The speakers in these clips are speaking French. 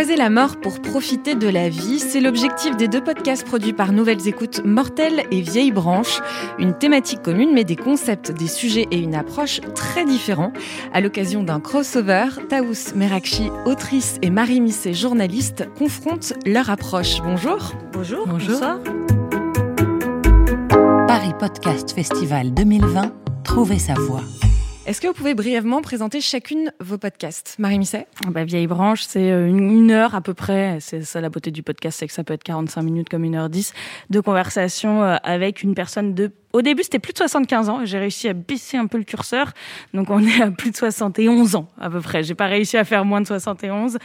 Apprivoiser la mort pour profiter de la vie, c'est l'objectif des deux podcasts produits par Nouvelles Écoutes Mortelles et Vieilles Branches. Une thématique commune, mais des concepts, des sujets et une approche très différents. À l'occasion d'un crossover, Taous Merakchi, autrice, et Marie Misset, journaliste, confrontent leur approche. Bonjour. Bonjour. Bonjour. Paris Podcast Festival 2020, trouver sa voix. Est-ce que vous pouvez brièvement présenter chacune vos podcasts? Marie Misset? Bah, Vieille branche, c'est euh, une, une, heure à peu près. C'est ça la beauté du podcast, c'est que ça peut être 45 minutes comme 1h10 de conversation euh, avec une personne de... Au début, c'était plus de 75 ans. J'ai réussi à baisser un peu le curseur. Donc, on est à plus de 71 ans à peu près. J'ai pas réussi à faire moins de 71.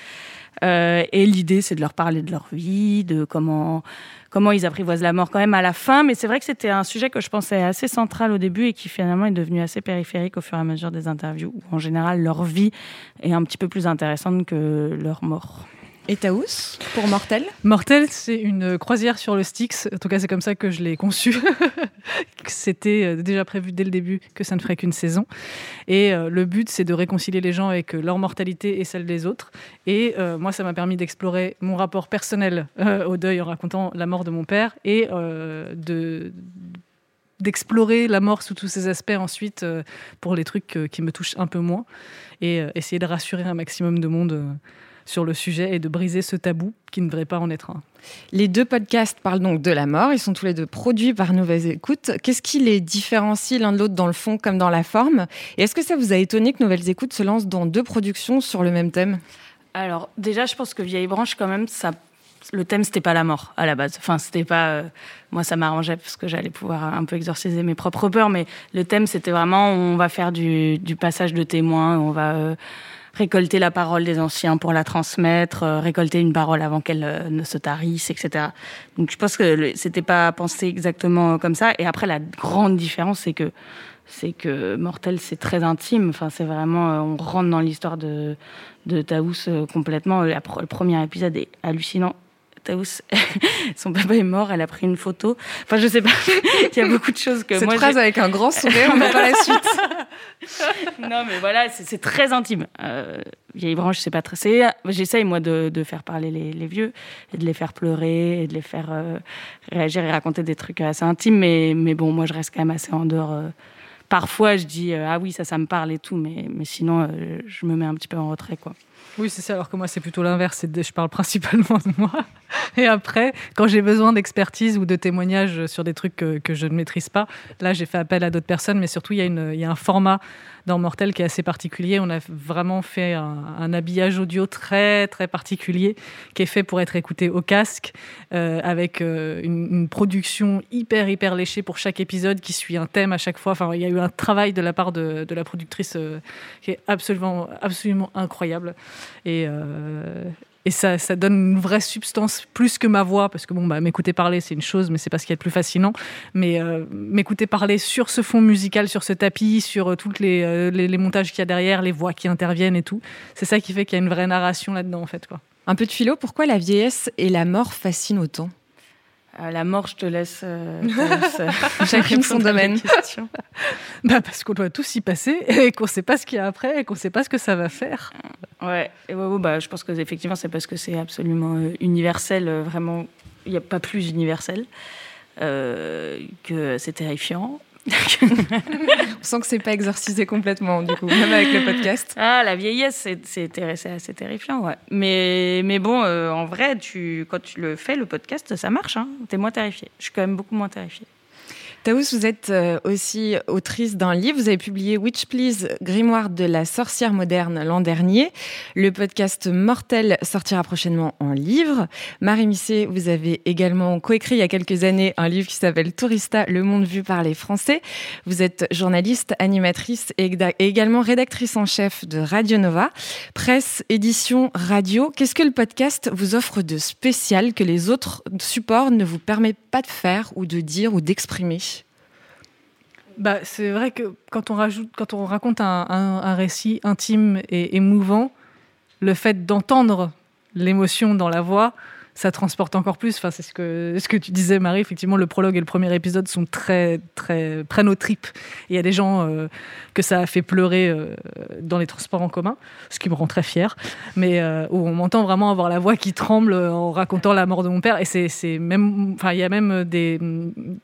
Euh, et l'idée, c'est de leur parler de leur vie, de comment comment ils apprivoisent la mort quand même à la fin. Mais c'est vrai que c'était un sujet que je pensais assez central au début et qui finalement est devenu assez périphérique au fur et à mesure des interviews, où en général leur vie est un petit peu plus intéressante que leur mort. Et Taous, pour Mortel Mortel, c'est une croisière sur le Styx. En tout cas, c'est comme ça que je l'ai conçu. C'était euh, déjà prévu dès le début que ça ne ferait qu'une saison. Et euh, le but, c'est de réconcilier les gens avec leur mortalité et celle des autres. Et euh, moi, ça m'a permis d'explorer mon rapport personnel euh, au deuil en racontant la mort de mon père et euh, de d'explorer la mort sous tous ses aspects ensuite euh, pour les trucs qui me touchent un peu moins et essayer de rassurer un maximum de monde sur le sujet et de briser ce tabou qui ne devrait pas en être un. Les deux podcasts parlent donc de la mort. Ils sont tous les deux produits par Nouvelles Écoutes. Qu'est-ce qui les différencie l'un de l'autre dans le fond comme dans la forme? Et est-ce que ça vous a étonné que Nouvelles Écoutes se lance dans deux productions sur le même thème? Alors déjà, je pense que Vieille Branche, quand même, ça le thème c'était pas la mort à la base. Enfin, c'était pas euh, moi ça m'arrangeait parce que j'allais pouvoir un peu exorciser mes propres peurs, mais le thème c'était vraiment on va faire du, du passage de témoins, on va euh, récolter la parole des anciens pour la transmettre, euh, récolter une parole avant qu'elle euh, ne se tarisse, etc. Donc je pense que c'était pas pensé exactement comme ça. Et après la grande différence c'est que c'est que Mortel c'est très intime. Enfin c'est vraiment euh, on rentre dans l'histoire de de Taous complètement. Le premier épisode est hallucinant. Taous, son papa est mort, elle a pris une photo. Enfin, je sais pas, il y a beaucoup de choses que Cette moi. phrase avec un grand sourire, on va pas la suite. non, mais voilà, c'est très intime. Euh, vieille branche, c'est pas très. J'essaye, moi, de, faire parler les, vieux et de les faire pleurer et de les faire euh, réagir et raconter des trucs assez intimes. Mais, mais bon, moi, je reste quand même assez en dehors. Euh, parfois, je dis ah oui, ça, ça me parle et tout, mais, mais sinon, je me mets un petit peu en retrait, quoi. Oui, c'est ça. Alors que moi, c'est plutôt l'inverse. Je parle principalement de moi. Et après, quand j'ai besoin d'expertise ou de témoignages sur des trucs que, je ne maîtrise pas, là, j'ai fait appel à d'autres personnes. Mais surtout, il y, a un format dans Mortel qui est assez particulier. On a vraiment fait un, habillage audio très, très particulier qui est fait pour être écouté au casque euh, avec euh, une, production hyper, hyper léchée pour chaque épisode qui suit un thème à chaque fois. Enfin, il y a eu un travail de la part de, de la productrice euh, qui est absolument, absolument incroyable. Et, euh, et ça, ça donne une vraie substance plus que ma voix parce que bon bah m'écouter parler c'est une chose mais c'est pas ce qui est le plus fascinant. Mais euh, m'écouter parler sur ce fond musical sur ce tapis sur euh, toutes les, euh, les, les montages qu'il y a derrière les voix qui interviennent et tout c'est ça qui fait qu'il y a une vraie narration là dedans en fait quoi. Un peu de philo pourquoi la vieillesse et la mort fascinent autant? À la mort, je te laisse, euh, te laisse chacune son domaine. bah parce qu'on doit tous y passer et qu'on sait pas ce qu'il y a après et qu'on sait pas ce que ça va faire. Ouais, ouais, ouais bah, je pense que effectivement c'est parce que c'est absolument euh, universel, euh, vraiment, il n'y a pas plus universel euh, que c'est terrifiant. On sent que c'est pas exorcisé complètement, du coup, même avec le podcast. Ah, la vieillesse, c'est assez terrifiant, ouais. Mais, mais bon, en vrai, tu, quand tu le fais, le podcast, ça marche. Hein. T'es moins terrifié. Je suis quand même beaucoup moins terrifiée. Taous, vous êtes euh, aussi autrice d'un livre. Vous avez publié Witch Please, grimoire de la sorcière moderne l'an dernier. Le podcast Mortel sortira prochainement en livre. Marie Misset, vous avez également coécrit il y a quelques années un livre qui s'appelle Tourista, le monde vu par les Français. Vous êtes journaliste, animatrice et également rédactrice en chef de Radio Nova. Presse, édition, radio. Qu'est-ce que le podcast vous offre de spécial que les autres supports ne vous permettent pas de faire ou de dire ou d'exprimer? Bah, c'est vrai que quand on, raconte un récit intime et émouvant, le fait d'entendre l'émotion dans la voix, ça transporte encore plus. Enfin, c'est ce que, ce que tu disais, Marie. Effectivement, le prologue et le premier épisode sont très, très, prennent aux tripes. Il y a des gens euh, que ça a fait pleurer euh, dans les transports en commun, ce qui me rend très fière. Mais euh, où on m'entend vraiment avoir la voix qui tremble en racontant la mort de mon père. Et c'est, c'est même, enfin, il y a même des,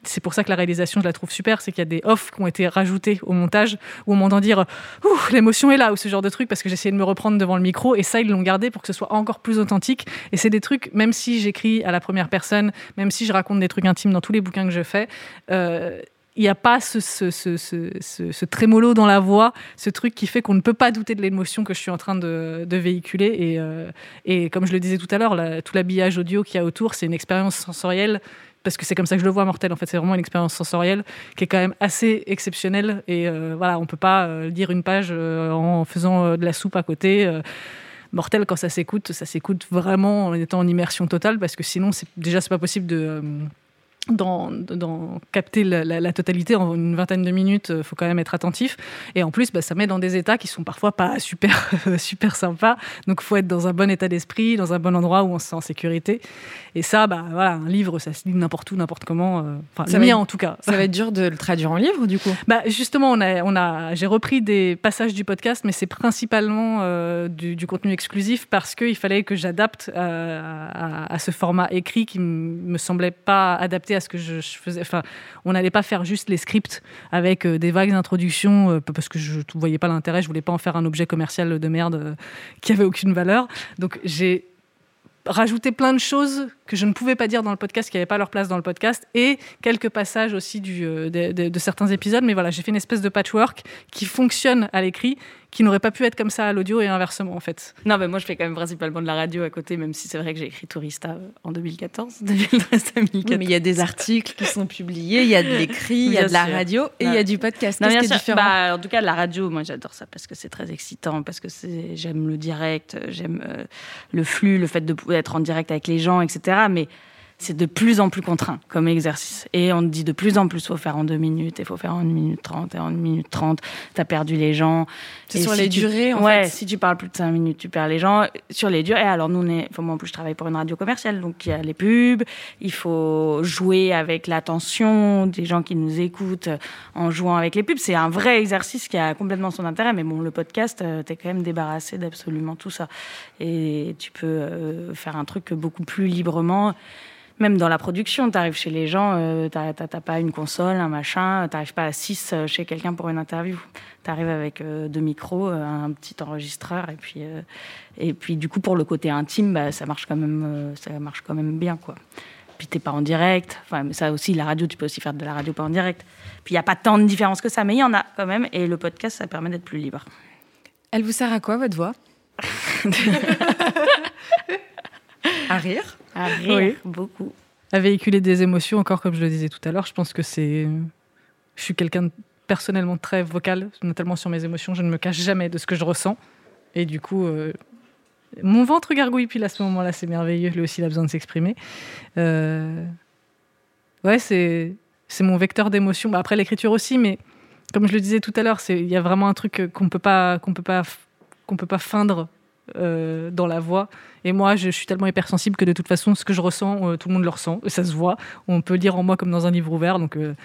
c'est pour ça que la réalisation, je la trouve super, c'est qu'il y a des offs qui ont été rajoutés au montage où on m'entend dire, ouh, l'émotion est là, ou ce genre de truc, parce que j'essayais de me reprendre devant le micro. Et ça, ils l'ont gardé pour que ce soit encore plus authentique. Et c'est des trucs, même si si j'écris à la première personne, même si je raconte des trucs intimes dans tous les bouquins que je fais, euh, il n'y a pas ce, ce, trémolo dans la voix, ce truc qui fait qu'on ne peut pas douter de l'émotion que je suis en train de, véhiculer. Et, euh, et, comme je le disais tout à l'heure, tout l'habillage audio qu'il y a autour, c'est une expérience sensorielle. Parce que c'est comme ça que je le vois, Mortel. En fait, c'est vraiment une expérience sensorielle qui est quand même assez exceptionnelle. Et euh, voilà, on peut pas lire une page en faisant de la soupe à côté mortel quand ça s'écoute. Ça s'écoute vraiment en étant en immersion totale parce que sinon, déjà, c'est pas possible de. Euh, dans, capter la, totalité en une vingtaine de minutes, il euh, faut quand même être attentif. Et en plus, bah, ça met dans des états qui sont parfois pas super, super sympas. Donc, il faut être dans un bon état d'esprit, dans un bon endroit où on se sent en sécurité. Et ça, bah, voilà, un livre, ça se lit n'importe où, n'importe comment. Euh, enfin, ça le mien, en tout cas. Ça va être dur de le traduire en livre, du coup? Bah, Justement, on a, on a, j'ai repris des passages du podcast, mais c'est principalement euh, du, contenu exclusif parce qu'il fallait que j'adapte à, à, ce format écrit qui me semblait pas adapté à ce que je, faisais. On n'allait pas faire juste les scripts avec euh, des vagues d'introduction euh, parce que je ne voyais pas l'intérêt. Je voulais pas en faire un objet commercial de merde euh, qui avait aucune valeur. Donc j'ai rajouté plein de choses que je ne pouvais pas dire dans le podcast, qui n'avaient pas leur place dans le podcast, et quelques passages aussi de, certains épisodes. Mais voilà, j'ai fait une espèce de patchwork qui fonctionne à l'écrit, qui n'aurait pas pu être comme ça à l'audio et inversement en fait. Non, mais moi je fais quand même principalement de la radio à côté, même si c'est vrai que j'ai écrit Tourista euh, en 2014, 2013, 2014. mais il y a des articles qui sont publiés, il y a de l'écrit, il y a de la radio et il y a du podcast. Qu'est-ce qui est différent bah, En tout cas, la radio, moi j'adore ça parce que c'est très excitant, parce que j'aime le direct, j'aime euh, le flux, le fait de être en direct avec les gens, etc mais c'est de plus en plus contraint comme exercice. Et on te dit de plus en plus, faut faire en deux minutes, il faut faire en une minute trente, et en une minute trente, t'as perdu les gens. C'est sur les durées, en ouais, si tu parles plus de cinq minutes, tu perds les gens. Sur les durées, alors nous, on est, enfin, moi en plus, je travaille pour une radio commerciale, donc il y a les pubs, il faut jouer avec l'attention des gens qui nous écoutent en jouant avec les pubs. C'est un vrai exercice qui a complètement son intérêt, mais bon, le podcast, euh, t'es quand même débarrassé d'absolument tout ça. Et tu peux euh, faire un truc beaucoup plus librement même dans la production, tu arrives chez les gens, euh, tu n'as pas une console, un machin, tu n'arrives pas à 6 euh, chez quelqu'un pour une interview. Tu arrives avec euh, deux micros, un petit enregistreur, et puis, et puis du coup, pour le côté intime, bah, ça, marche quand même, ça marche quand même bien. Quoi. Puis tu pas en direct, enfin, mais ça aussi, la radio, tu peux aussi faire de la radio pas en direct. Puis il n'y a pas tant de différence que ça, mais il y en a quand même, et le podcast, ça permet d'être plus libre. Elle vous sert à quoi, votre voix? À rire À rire, beaucoup. À véhiculer des émotions, encore comme je le disais tout à l'heure, je pense que c'est. Je suis quelqu'un de personnellement très vocal, notamment sur mes émotions. Je ne me cache jamais de ce que je ressens. Et du coup, euh, mon ventre gargouille pile à ce moment-là, c'est merveilleux. Lui aussi, il a besoin de s'exprimer. Euh, ouais, c'est c'est mon vecteur d'émotion. Bah, après, l'écriture aussi, mais comme je le disais tout à l'heure, il y a vraiment un truc qu'on peut pas qu'on peut pas qu'on peut pas feindre euh, dans la voix. Et moi, je, suis tellement hypersensible que de toute façon, ce que je ressens, euh, tout le monde le ressent. Ça se voit. On peut lire en moi comme dans un livre ouvert. Donc, euh,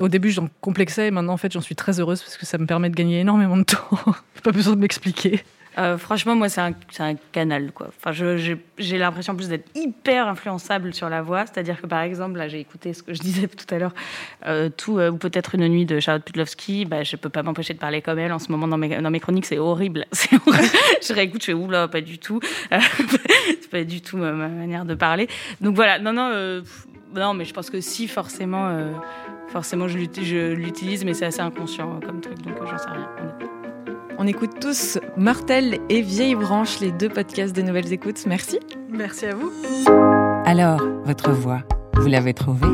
au début, j'en complexais. Et maintenant, en fait, j'en suis très heureuse parce que ça me permet de gagner énormément de temps. pas besoin de m'expliquer. Euh, franchement, moi, c'est un, canal. Quoi. Enfin, j'ai l'impression plus d'être hyper influençable sur la voix. C'est-à-dire que, par exemple, là, j'ai écouté ce que je disais tout à l'heure, euh, tout, euh, ou peut-être une nuit de Charlotte Pudlowski. Bah, je peux pas m'empêcher de parler comme elle en ce moment dans mes, dans mes chroniques. C'est horrible. horrible. je réécoute, je fais oula, pas du tout. c'est pas du tout ma, manière de parler. Donc voilà, non, non, non, mais je pense que si, forcément, forcément, je l'utilise, mais c'est assez inconscient comme truc, donc j'en sais rien. On écoute tous Mortel et Vieille Branche, les deux podcasts de Nouvelles Écoutes. Merci. Merci à vous. Alors, votre voix, vous l'avez trouvée?